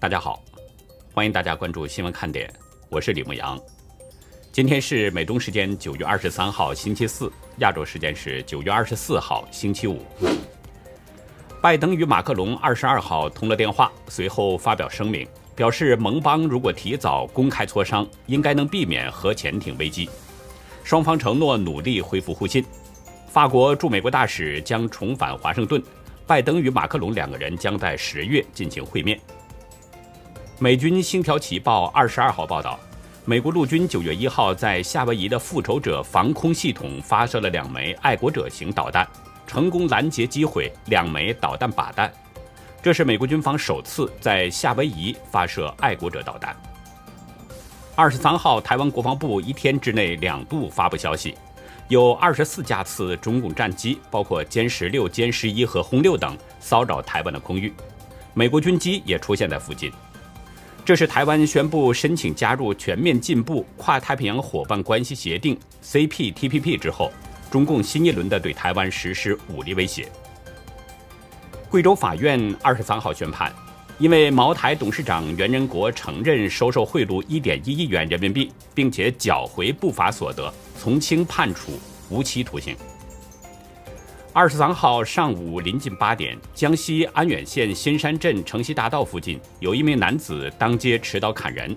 大家好，欢迎大家关注新闻看点，我是李牧阳。今天是美东时间九月二十三号星期四，亚洲时间是九月二十四号星期五。拜登与马克龙二十二号通了电话，随后发表声明，表示盟邦如果提早公开磋商，应该能避免核潜艇危机。双方承诺努力恢复互信。法国驻美国大使将重返华盛顿，拜登与马克龙两个人将在十月进行会面。美军《星条旗报》二十二号报道，美国陆军九月一号在夏威夷的复仇者防空系统发射了两枚爱国者型导弹，成功拦截击毁两枚导弹靶弹。这是美国军方首次在夏威夷发射爱国者导弹。二十三号，台湾国防部一天之内两度发布消息，有二十四架次中共战机，包括歼十六、歼十一和轰六等，骚扰台湾的空域，美国军机也出现在附近。这是台湾宣布申请加入全面进步跨太平洋伙伴关系协定 （CPTPP） 之后，中共新一轮的对台湾实施武力威胁。贵州法院二十三号宣判，因为茅台董事长袁仁国承认收受贿赂一点一亿元人民币，并且缴回不法所得，从轻判处无期徒刑。二十三号上午临近八点，江西安远县新山镇城西大道附近有一名男子当街持刀砍人。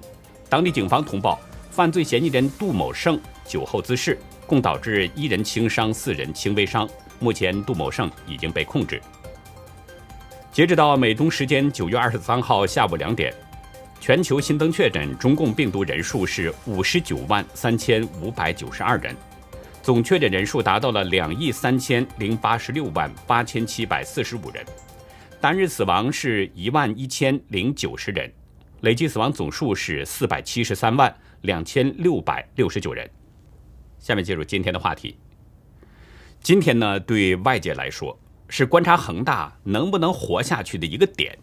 当地警方通报，犯罪嫌疑人杜某胜酒后滋事，共导致一人轻伤，四人轻微伤。目前，杜某胜已经被控制。截止到美东时间九月二十三号下午两点，全球新增确诊中共病毒人数是五十九万三千五百九十二人。总确诊人数达到了两亿三千零八十六万八千七百四十五人，单日死亡是一万一千零九十人，累计死亡总数是四百七十三万两千六百六十九人。下面进入今天的话题。今天呢，对外界来说是观察恒大能不能活下去的一个点，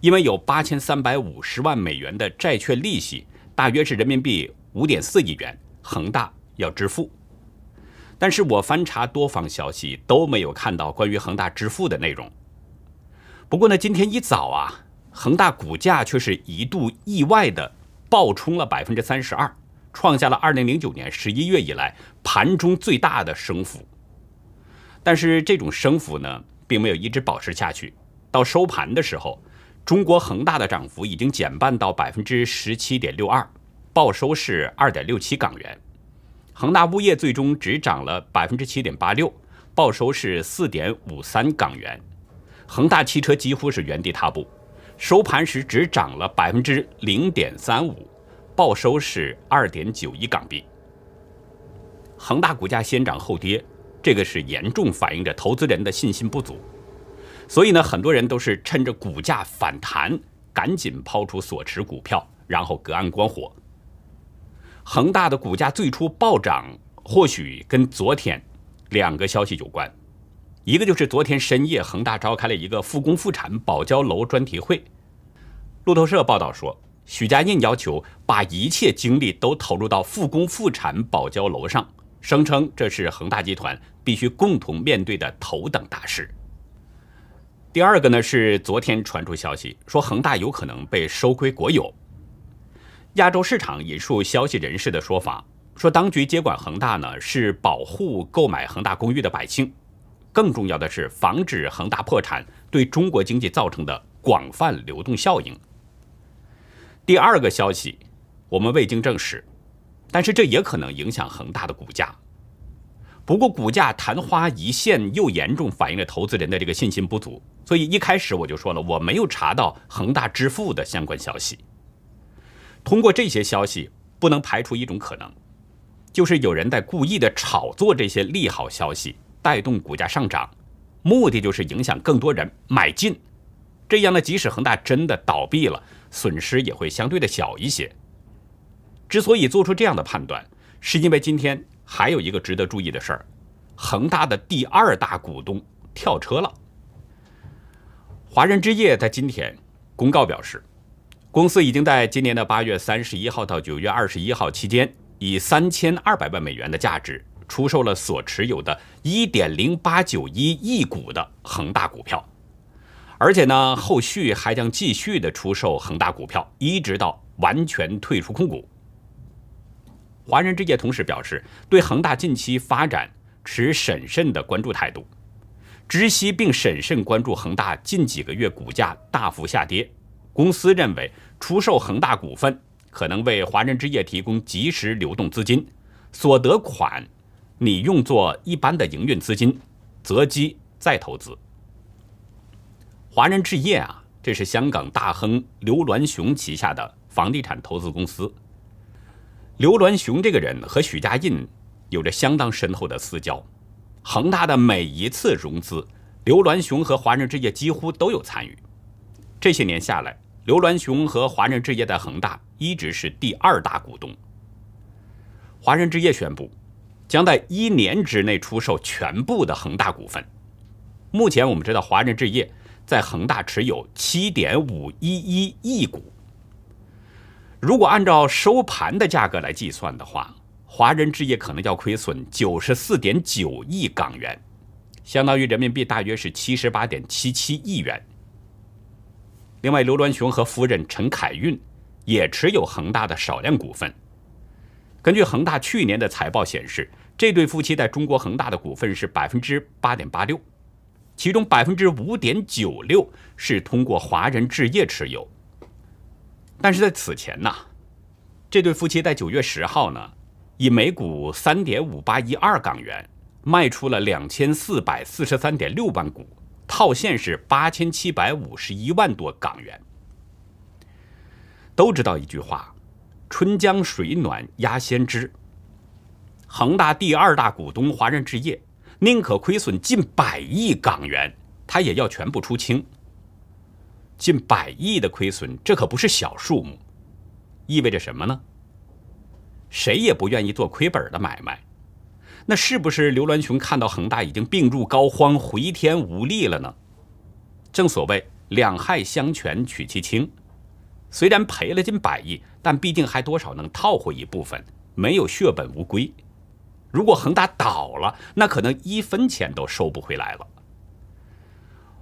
因为有八千三百五十万美元的债券利息，大约是人民币五点四亿元，恒大要支付。但是我翻查多方消息都没有看到关于恒大支付的内容。不过呢，今天一早啊，恒大股价却是一度意外的暴冲了百分之三十二，创下了二零零九年十一月以来盘中最大的升幅。但是这种升幅呢，并没有一直保持下去。到收盘的时候，中国恒大的涨幅已经减半到百分之十七点六二，报收是二点六七港元。恒大物业最终只涨了百分之七点八六，报收是四点五三港元。恒大汽车几乎是原地踏步，收盘时只涨了百分之零点三五，报收是二点九一港币。恒大股价先涨后跌，这个是严重反映着投资人的信心不足。所以呢，很多人都是趁着股价反弹，赶紧抛出所持股票，然后隔岸观火。恒大的股价最初暴涨，或许跟昨天两个消息有关。一个就是昨天深夜，恒大召开了一个复工复产保交楼专题会。路透社报道说，许家印要求把一切精力都投入到复工复产保交楼上，声称这是恒大集团必须共同面对的头等大事。第二个呢是昨天传出消息说，恒大有可能被收归国有。亚洲市场引述消息人士的说法，说当局接管恒大呢，是保护购买恒大公寓的百姓，更重要的是防止恒大破产对中国经济造成的广泛流动效应。第二个消息，我们未经证实，但是这也可能影响恒大的股价。不过股价昙花一现，又严重反映了投资人的这个信心不足，所以一开始我就说了，我没有查到恒大支付的相关消息。通过这些消息，不能排除一种可能，就是有人在故意的炒作这些利好消息，带动股价上涨，目的就是影响更多人买进。这样呢，即使恒大真的倒闭了，损失也会相对的小一些。之所以做出这样的判断，是因为今天还有一个值得注意的事儿：恒大的第二大股东跳车了。华人置业在今天公告表示。公司已经在今年的八月三十一号到九月二十一号期间，以三千二百万美元的价值出售了所持有的一点零八九一亿股的恒大股票，而且呢，后续还将继续的出售恒大股票，一直到完全退出控股。华人置业同时表示，对恒大近期发展持审慎的关注态度，知悉并审慎关注恒大近几个月股价大幅下跌。公司认为，出售恒大股份可能为华人置业提供及时流动资金，所得款你用作一般的营运资金，择机再投资。华人置业啊，这是香港大亨刘銮雄旗下的房地产投资公司。刘銮雄这个人和许家印有着相当深厚的私交，恒大的每一次融资，刘銮雄和华人置业几乎都有参与。这些年下来，刘銮雄和华人置业在恒大一直是第二大股东。华人置业宣布，将在一年之内出售全部的恒大股份。目前我们知道，华人置业。在恒大持有七点五一一亿股。如果按照收盘的价格来计算的话，华人置业可能要亏损九十四点九亿港元，相当于人民币大约是七十八点七七亿元。另外，刘銮雄和夫人陈凯运也持有恒大的少量股份。根据恒大去年的财报显示，这对夫妻在中国恒大的股份是百分之八点八六。其中百分之五点九六是通过华人置业持有，但是在此前呢，这对夫妻在九月十号呢，以每股三点五八一二港元卖出了两千四百四十三点六万股，套现是八千七百五十一万多港元。都知道一句话：“春江水暖鸭先知。”恒大第二大股东华人置业。宁可亏损近百亿港元，他也要全部出清。近百亿的亏损，这可不是小数目，意味着什么呢？谁也不愿意做亏本的买卖。那是不是刘銮雄看到恒大已经病入膏肓、回天无力了呢？正所谓两害相权取其轻，虽然赔了近百亿，但毕竟还多少能套回一部分，没有血本无归。如果恒大倒了，那可能一分钱都收不回来了。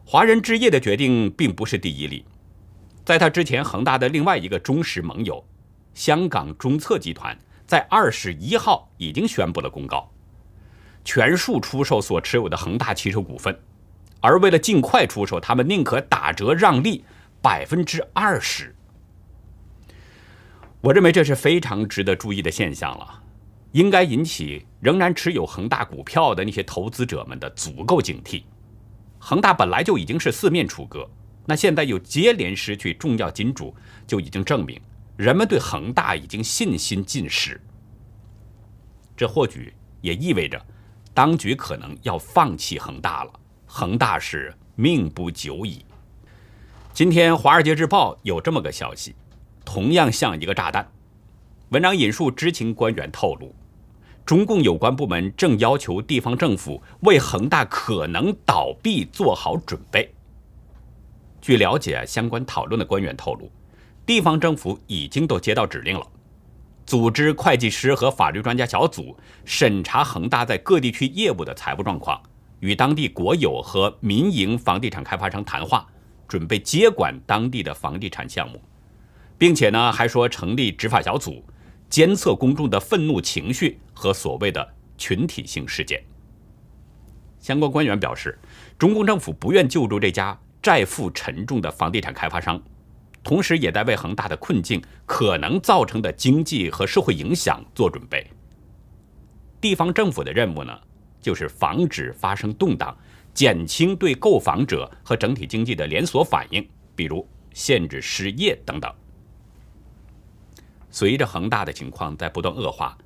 华人置业的决定并不是第一例，在他之前，恒大的另外一个忠实盟友香港中策集团在二十一号已经宣布了公告，全数出售所持有的恒大汽车股份，而为了尽快出售，他们宁可打折让利百分之二十。我认为这是非常值得注意的现象了。应该引起仍然持有恒大股票的那些投资者们的足够警惕。恒大本来就已经是四面楚歌，那现在又接连失去重要金主，就已经证明人们对恒大已经信心尽失。这或许也意味着，当局可能要放弃恒大了。恒大是命不久矣。今天《华尔街日报》有这么个消息，同样像一个炸弹。文章引述知情官员透露。中共有关部门正要求地方政府为恒大可能倒闭做好准备。据了解，相关讨论的官员透露，地方政府已经都接到指令了，组织会计师和法律专家小组审查恒大在各地区业务的财务状况，与当地国有和民营房地产开发商谈话，准备接管当地的房地产项目，并且呢，还说成立执法小组。监测公众的愤怒情绪和所谓的群体性事件。相关官员表示，中共政府不愿救助这家债负沉重的房地产开发商，同时也在为恒大的困境可能造成的经济和社会影响做准备。地方政府的任务呢，就是防止发生动荡，减轻对购房者和整体经济的连锁反应，比如限制失业等等。随着恒大的情况在不断恶化，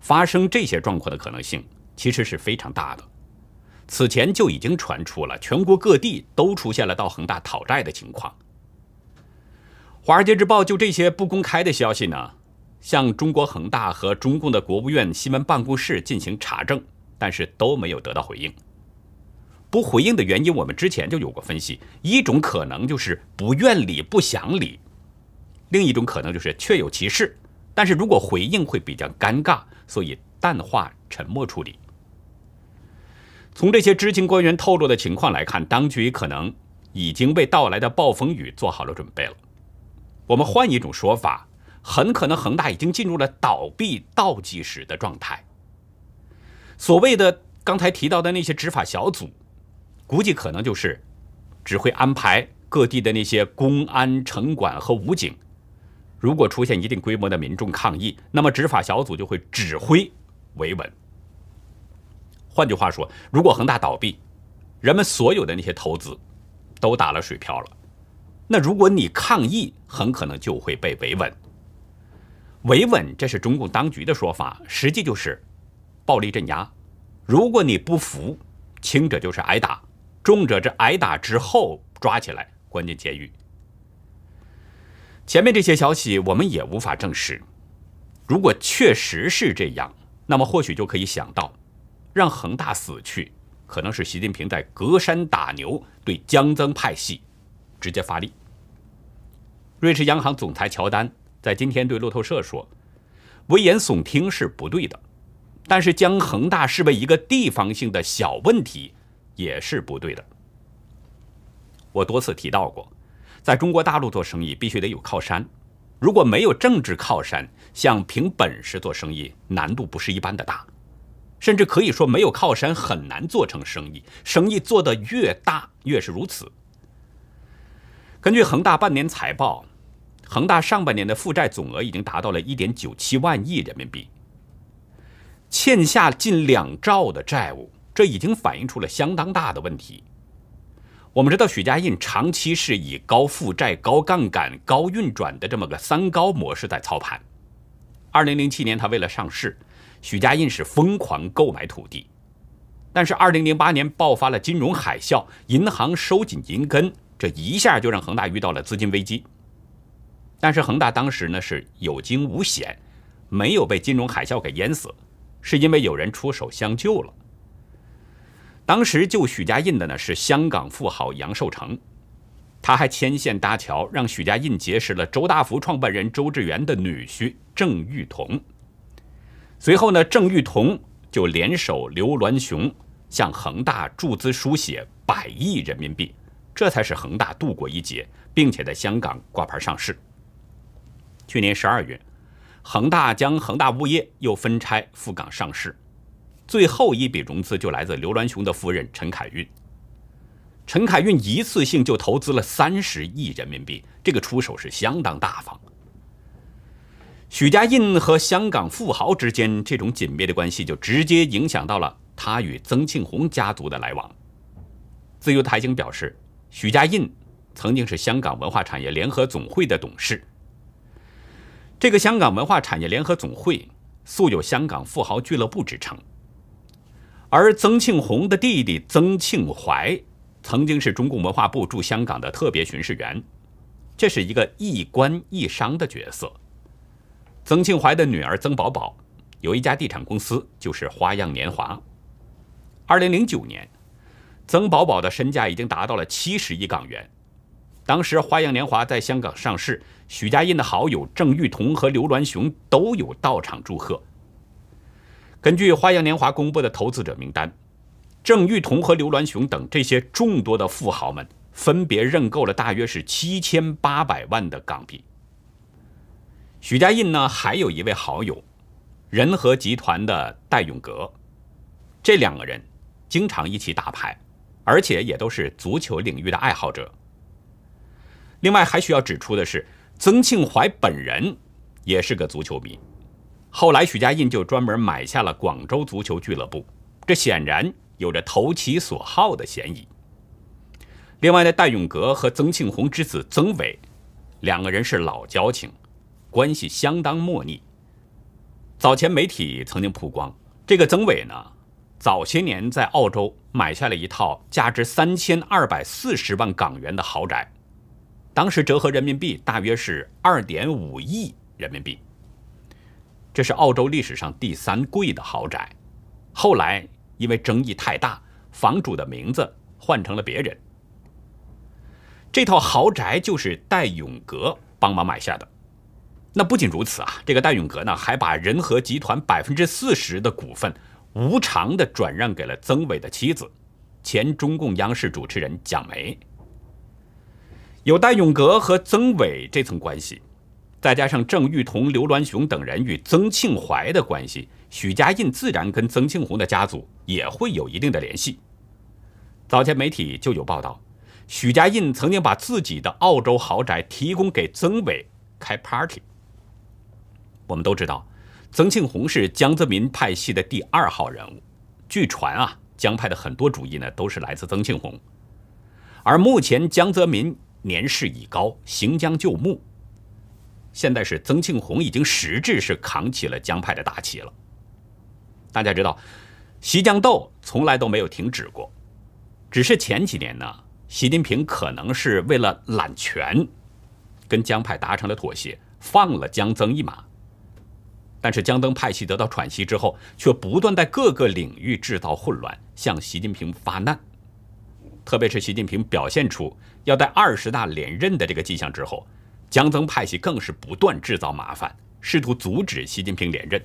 发生这些状况的可能性其实是非常大的。此前就已经传出了全国各地都出现了到恒大讨债的情况。华尔街日报就这些不公开的消息呢，向中国恒大和中共的国务院新闻办公室进行查证，但是都没有得到回应。不回应的原因，我们之前就有过分析，一种可能就是不愿理、不想理。另一种可能就是确有其事，但是如果回应会比较尴尬，所以淡化沉默处理。从这些知情官员透露的情况来看，当局可能已经为到来的暴风雨做好了准备了。我们换一种说法，很可能恒大已经进入了倒闭倒计时的状态。所谓的刚才提到的那些执法小组，估计可能就是只会安排各地的那些公安、城管和武警。如果出现一定规模的民众抗议，那么执法小组就会指挥维稳。换句话说，如果恒大倒闭，人们所有的那些投资都打了水漂了。那如果你抗议，很可能就会被维稳。维稳，这是中共当局的说法，实际就是暴力镇压。如果你不服，轻者就是挨打，重者这挨打之后抓起来关进监狱。前面这些消息我们也无法证实。如果确实是这样，那么或许就可以想到，让恒大死去，可能是习近平在隔山打牛，对江增派系。直接发力。瑞士央行总裁乔丹在今天对路透社说：“危言耸听是不对的，但是将恒大视为一个地方性的小问题也是不对的。”我多次提到过，在中国大陆做生意必须得有靠山，如果没有政治靠山，想凭本事做生意难度不是一般的大，甚至可以说没有靠山很难做成生意。生意做得越大，越是如此。根据恒大半年财报，恒大上半年的负债总额已经达到了一点九七万亿人民币，欠下近两兆的债务，这已经反映出了相当大的问题。我们知道，许家印长期是以高负债、高杠杆、高运转的这么个三高模式在操盘。二零零七年，他为了上市，许家印是疯狂购买土地，但是二零零八年爆发了金融海啸，银行收紧银根。这一下就让恒大遇到了资金危机，但是恒大当时呢是有惊无险，没有被金融海啸给淹死，是因为有人出手相救了。当时救许家印的呢是香港富豪杨受成，他还牵线搭桥，让许家印结识了周大福创办人周志源的女婿郑裕彤。随后呢，郑裕彤就联手刘銮雄向恒大注资输血百亿人民币。这才是恒大度过一劫，并且在香港挂牌上市。去年十二月，恒大将恒大物业又分拆赴港上市，最后一笔融资就来自刘銮雄的夫人陈凯运。陈凯运一次性就投资了三十亿人民币，这个出手是相当大方。许家印和香港富豪之间这种紧密的关系，就直接影响到了他与曾庆红家族的来往。自由台经表示。许家印曾经是香港文化产业联合总会的董事。这个香港文化产业联合总会素有“香港富豪俱乐部”之称。而曾庆红的弟弟曾庆怀曾经是中共文化部驻香港的特别巡视员，这是一个一官一商的角色。曾庆怀的女儿曾宝宝有一家地产公司，就是花样年华。二零零九年。曾宝宝的身价已经达到了七十亿港元。当时花样年华在香港上市，许家印的好友郑裕彤和刘銮雄都有到场祝贺。根据花样年华公布的投资者名单，郑裕彤和刘銮雄等这些众多的富豪们分别认购了大约是七千八百万的港币。许家印呢，还有一位好友，仁和集团的戴永革，这两个人经常一起打牌。而且也都是足球领域的爱好者。另外还需要指出的是，曾庆怀本人也是个足球迷。后来许家印就专门买下了广州足球俱乐部，这显然有着投其所好的嫌疑。另外呢，戴永革和曾庆红之子曾伟两个人是老交情，关系相当莫逆。早前媒体曾经曝光，这个曾伟呢。早些年在澳洲买下了一套价值三千二百四十万港元的豪宅，当时折合人民币大约是二点五亿人民币。这是澳洲历史上第三贵的豪宅，后来因为争议太大，房主的名字换成了别人。这套豪宅就是戴永革帮忙买下的。那不仅如此啊，这个戴永革呢还把仁和集团百分之四十的股份。无偿的转让给了曾伟的妻子，前中共央视主持人蒋梅。有戴永革和曾伟这层关系，再加上郑裕彤、刘銮雄等人与曾庆怀的关系，许家印自然跟曾庆红的家族也会有一定的联系。早前媒体就有报道，许家印曾经把自己的澳洲豪宅提供给曾伟开 party。我们都知道，曾庆红是江泽民派系的第二号人物，据传啊，江派的很多主意呢都是来自曾庆红。而目前江泽民。年事已高，行将就木。现在是曾庆红已经实质是扛起了江派的大旗了。大家知道，习江斗从来都没有停止过，只是前几年呢，习近平可能是为了揽权，跟江派达成了妥协，放了江曾一马。但是江曾派系得到喘息之后，却不断在各个领域制造混乱，向习近平发难。特别是习近平表现出要在二十大连任的这个迹象之后，江曾派系更是不断制造麻烦，试图阻止习近平连任。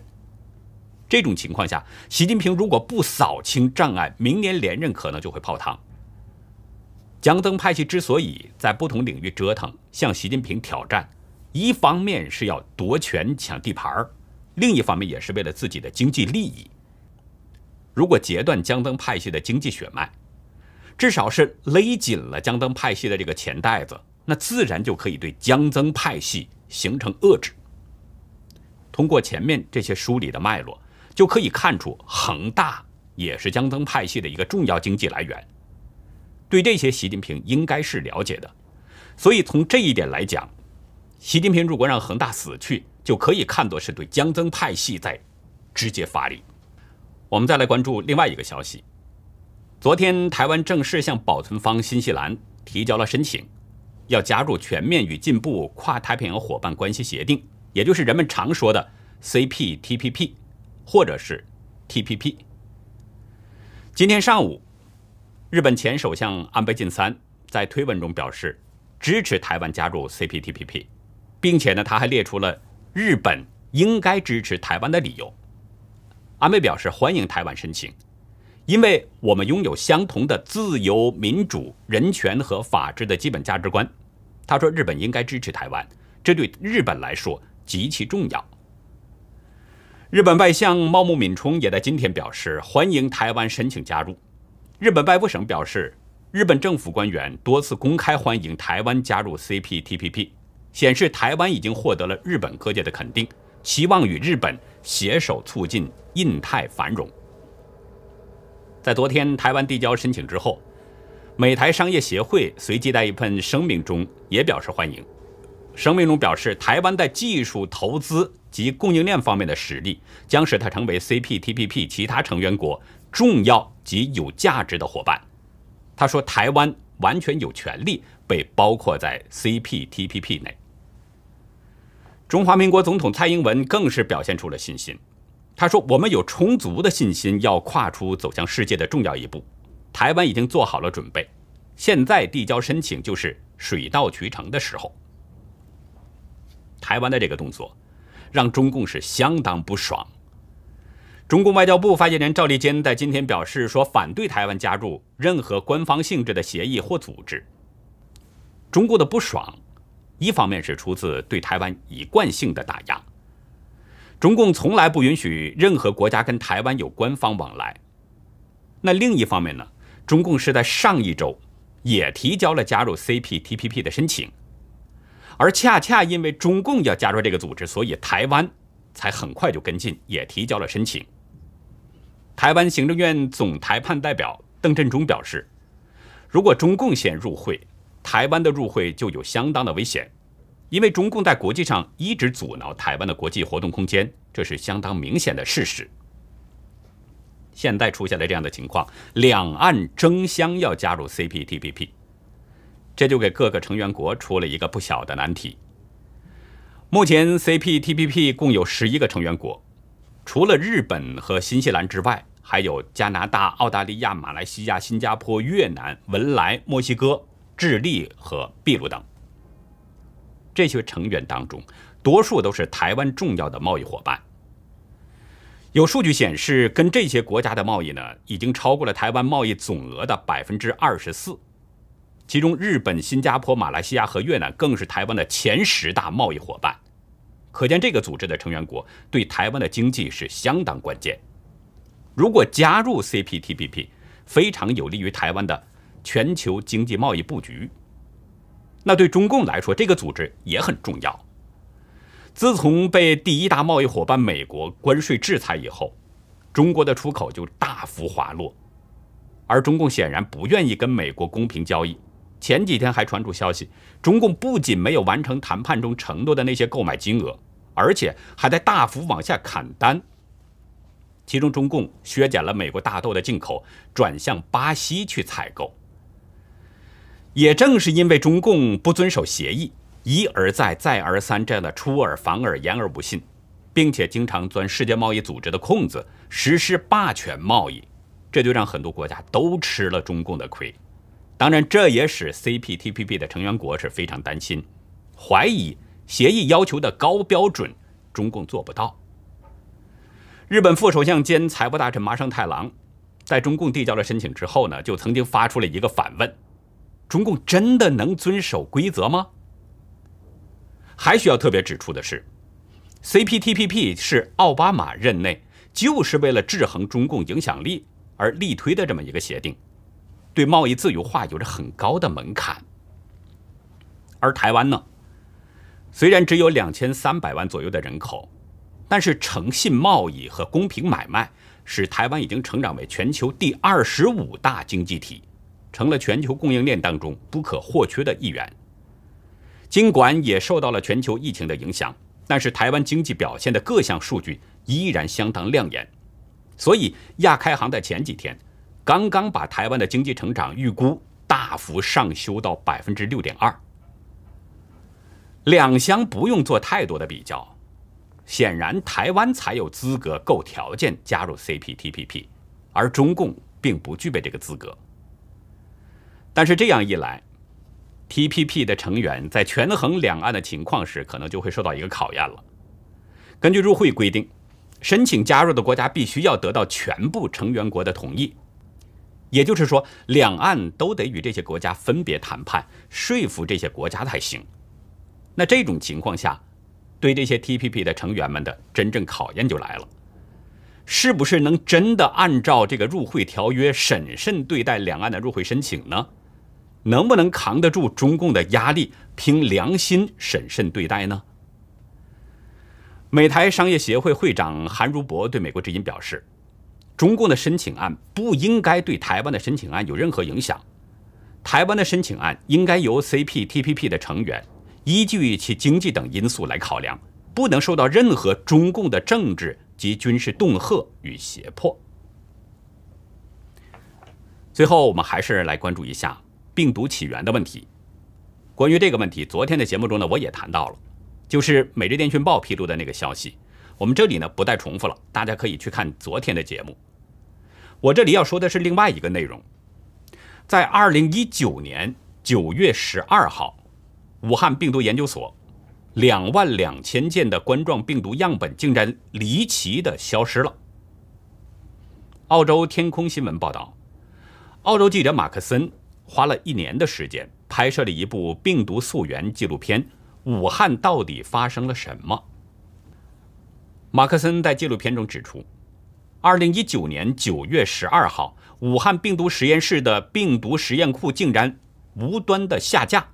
这种情况下，习近平如果不扫清障碍，明年连任可能就会泡汤。江曾派系之所以在不同领域折腾，向习近平挑战，一方面是要夺权抢地盘儿另一方面也是为了自己的经济利益。如果截断江曾派系的经济血脉，至少是勒紧了江曾派系的这个钱袋子，那自然就可以对江增派系形成遏制。通过前面这些梳理的脉络，就可以看出恒大也是江增派系的一个重要经济来源。对这些，习近平应该是了解的。所以从这一点来讲，习近平如果让恒大死去，就可以看作是对江曾派系在直接发力。我们再来关注另外一个消息。昨天，台湾正式向保存方新西兰提交了申请，要加入全面与进步跨太平洋伙伴关系协定，也就是人们常说的 CPTPP，或者是 TPP。今天上午，日本前首相安倍晋三在推文中表示支持台湾加入 CPTPP，并且呢，他还列出了日本应该支持台湾的理由。安倍表示欢迎台湾申请。因为我们拥有相同的自由、民主、人权和法治的基本价值观，他说日本应该支持台湾，这对日本来说极其重要。日本外相茂木敏充也在今天表示欢迎台湾申请加入。日本外务省表示，日本政府官员多次公开欢迎台湾加入 CPTPP，显示台湾已经获得了日本各界的肯定，期望与日本携手促进印太繁荣。在昨天台湾递交申请之后，美台商业协会随即在一份声明中也表示欢迎。声明中表示，台湾在技术投资及供应链方面的实力，将使它成为 CPTPP 其他成员国重要及有价值的伙伴。他说，台湾完全有权利被包括在 CPTPP 内。中华民国总统蔡英文更是表现出了信心。他说：“我们有充足的信心，要跨出走向世界的重要一步。台湾已经做好了准备，现在递交申请就是水到渠成的时候。”台湾的这个动作，让中共是相当不爽。中共外交部发言人赵立坚在今天表示说：“反对台湾加入任何官方性质的协议或组织。”中共的不爽，一方面是出自对台湾一贯性的打压。中共从来不允许任何国家跟台湾有官方往来。那另一方面呢？中共是在上一周也提交了加入 CPTPP 的申请，而恰恰因为中共要加入这个组织，所以台湾才很快就跟进，也提交了申请。台湾行政院总台判代表邓振中表示，如果中共先入会，台湾的入会就有相当的危险。因为中共在国际上一直阻挠台湾的国际活动空间，这是相当明显的事实。现在出现了这样的情况，两岸争相要加入 CPTPP，这就给各个成员国出了一个不小的难题。目前 CPTPP 共有十一个成员国，除了日本和新西兰之外，还有加拿大、澳大利亚、马来西亚、新加坡、越南、文莱、墨西哥、智利和秘鲁等。这些成员当中，多数都是台湾重要的贸易伙伴。有数据显示，跟这些国家的贸易呢，已经超过了台湾贸易总额的百分之二十四。其中日本、新加坡、马来西亚和越南更是台湾的前十大贸易伙伴。可见这个组织的成员国对台湾的经济是相当关键。如果加入 CPTPP，非常有利于台湾的全球经济贸易布局。那对中共来说，这个组织也很重要。自从被第一大贸易伙伴美国关税制裁以后，中国的出口就大幅滑落，而中共显然不愿意跟美国公平交易。前几天还传出消息，中共不仅没有完成谈判中承诺的那些购买金额，而且还在大幅往下砍单。其中，中共削减了美国大豆的进口，转向巴西去采购。也正是因为中共不遵守协议，一而再、再而三这样的出尔反尔、言而不信，并且经常钻世界贸易组织的空子，实施霸权贸易，这就让很多国家都吃了中共的亏。当然，这也使 CPTPP 的成员国是非常担心，怀疑协议要求的高标准，中共做不到。日本副首相兼财务大臣麻生太郎，在中共递交了申请之后呢，就曾经发出了一个反问：中共真的能遵守规则吗？还需要特别指出的是，CPTPP 是奥巴马任内就是为了制衡中共影响力而力推的这么一个协定。对贸易自由化有着很高的门槛，而台湾呢，虽然只有两千三百万左右的人口，但是诚信贸易和公平买卖使台湾已经成长为全球第二十五大经济体，成了全球供应链当中不可或缺的一员。尽管也受到了全球疫情的影响，但是台湾经济表现的各项数据依然相当亮眼，所以亚开行在前几天。刚刚把台湾的经济成长预估大幅上修到百分之六点二，两相不用做太多的比较，显然台湾才有资格够条件加入 CPTPP，而中共并不具备这个资格。但是这样一来，TPP 的成员在权衡两岸的情况时，可能就会受到一个考验了。根据入会规定，申请加入的国家必须要得到全部成员国的同意。也就是说，两岸都得与这些国家分别谈判，说服这些国家才行。那这种情况下，对这些 TPP 的成员们的真正考验就来了：是不是能真的按照这个入会条约审慎对待两岸的入会申请呢？能不能扛得住中共的压力，凭良心审慎对待呢？美台商业协会会长韩如博对美国之音表示。中共的申请案不应该对台湾的申请案有任何影响。台湾的申请案应该由 CPTPP 的成员依据其经济等因素来考量，不能受到任何中共的政治及军事恫吓与胁迫。最后，我们还是来关注一下病毒起源的问题。关于这个问题，昨天的节目中呢，我也谈到了，就是《每日电讯报》披露的那个消息。我们这里呢不再重复了，大家可以去看昨天的节目。我这里要说的是另外一个内容，在二零一九年九月十二号，武汉病毒研究所两万两千件的冠状病毒样本竟然离奇的消失了。澳洲天空新闻报道，澳洲记者马克森花了一年的时间拍摄了一部病毒溯源纪录片，《武汉到底发生了什么》。马克森在纪录片中指出。二零一九年九月十二号，武汉病毒实验室的病毒实验库竟然无端的下架，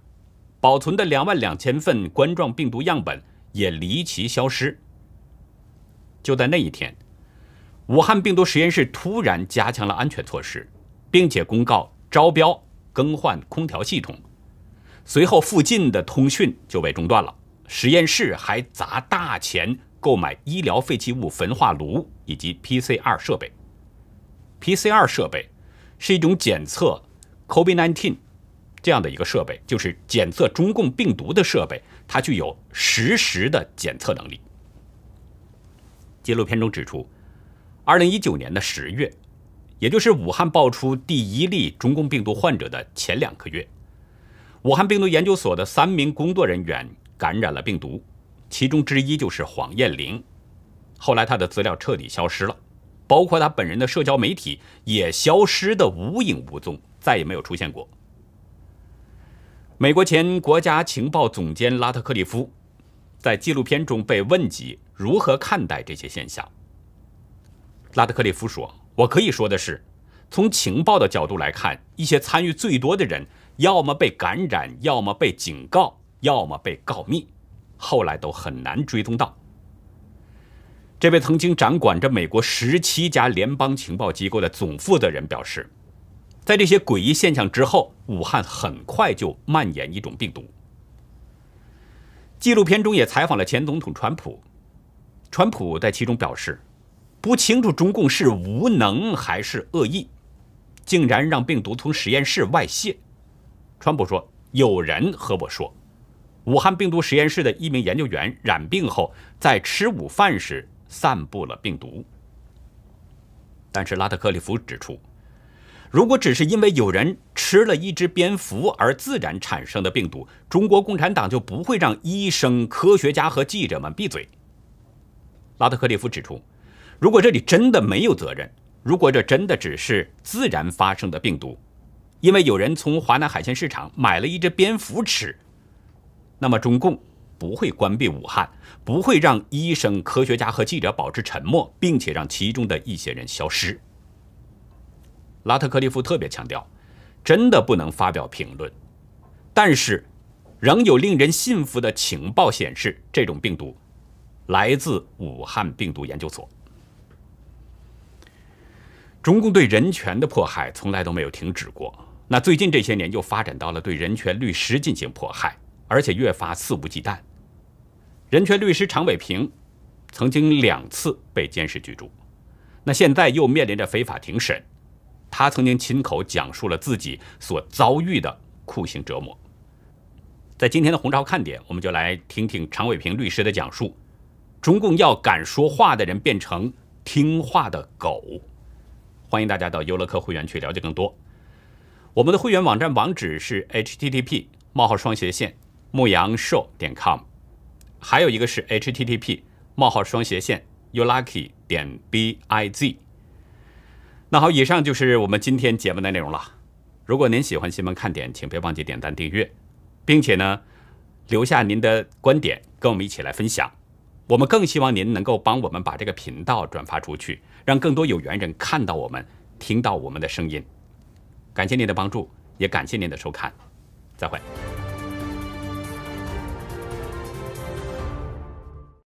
保存的两万两千份冠状病毒样本也离奇消失。就在那一天，武汉病毒实验室突然加强了安全措施，并且公告招标更换空调系统，随后附近的通讯就被中断了，实验室还砸大钱。购买医疗废弃物焚化炉以及 PCR 设备。PCR 设备是一种检测 COVID-19 这样的一个设备，就是检测中共病毒的设备，它具有实时的检测能力。纪录片中指出，二零一九年的十月，也就是武汉爆出第一例中共病毒患者的前两个月，武汉病毒研究所的三名工作人员感染了病毒。其中之一就是黄艳玲，后来他的资料彻底消失了，包括他本人的社交媒体也消失的无影无踪，再也没有出现过。美国前国家情报总监拉特克利夫在纪录片中被问及如何看待这些现象。拉特克利夫说：“我可以说的是，从情报的角度来看，一些参与最多的人，要么被感染，要么被警告，要么被告密，后来都很难追踪到。”这位曾经掌管着美国十七家联邦情报机构的总负责人表示。在这些诡异现象之后，武汉很快就蔓延一种病毒。纪录片中也采访了前总统川普，川普在其中表示，不清楚中共是无能还是恶意，竟然让病毒从实验室外泄。川普说，有人和我说，武汉病毒实验室的一名研究员染病后，在吃午饭时散布了病毒。但是拉特克利夫指出。如果只是因为有人吃了一只蝙蝠而自然产生的病毒，中国共产党就不会让医生、科学家和记者们闭嘴。拉特克利夫指出，如果这里真的没有责任，如果这真的只是自然发生的病毒，因为有人从华南海鲜市场买了一只蝙蝠吃，那么中共不会关闭武汉，不会让医生、科学家和记者保持沉默，并且让其中的一些人消失。拉特克利夫特别强调，真的不能发表评论，但是仍有令人信服的情报显示，这种病毒来自武汉病毒研究所。中共对人权的迫害从来都没有停止过，那最近这些年又发展到了对人权律师进行迫害，而且越发肆无忌惮。人权律师常伟平曾经两次被监视居住，那现在又面临着非法庭审。他曾经亲口讲述了自己所遭遇的酷刑折磨。在今天的红潮看点，我们就来听听常伟平律师的讲述：中共要敢说话的人变成听话的狗。欢迎大家到优乐客会员去了解更多。我们的会员网站网址是 http: 冒号双斜线牧羊兽点 com，还有一个是 http: 冒号双斜线 youlucky 点 biz。那好，以上就是我们今天节目的内容了。如果您喜欢新闻看点，请别忘记点赞订阅，并且呢，留下您的观点，跟我们一起来分享。我们更希望您能够帮我们把这个频道转发出去，让更多有缘人看到我们，听到我们的声音。感谢您的帮助，也感谢您的收看，再会。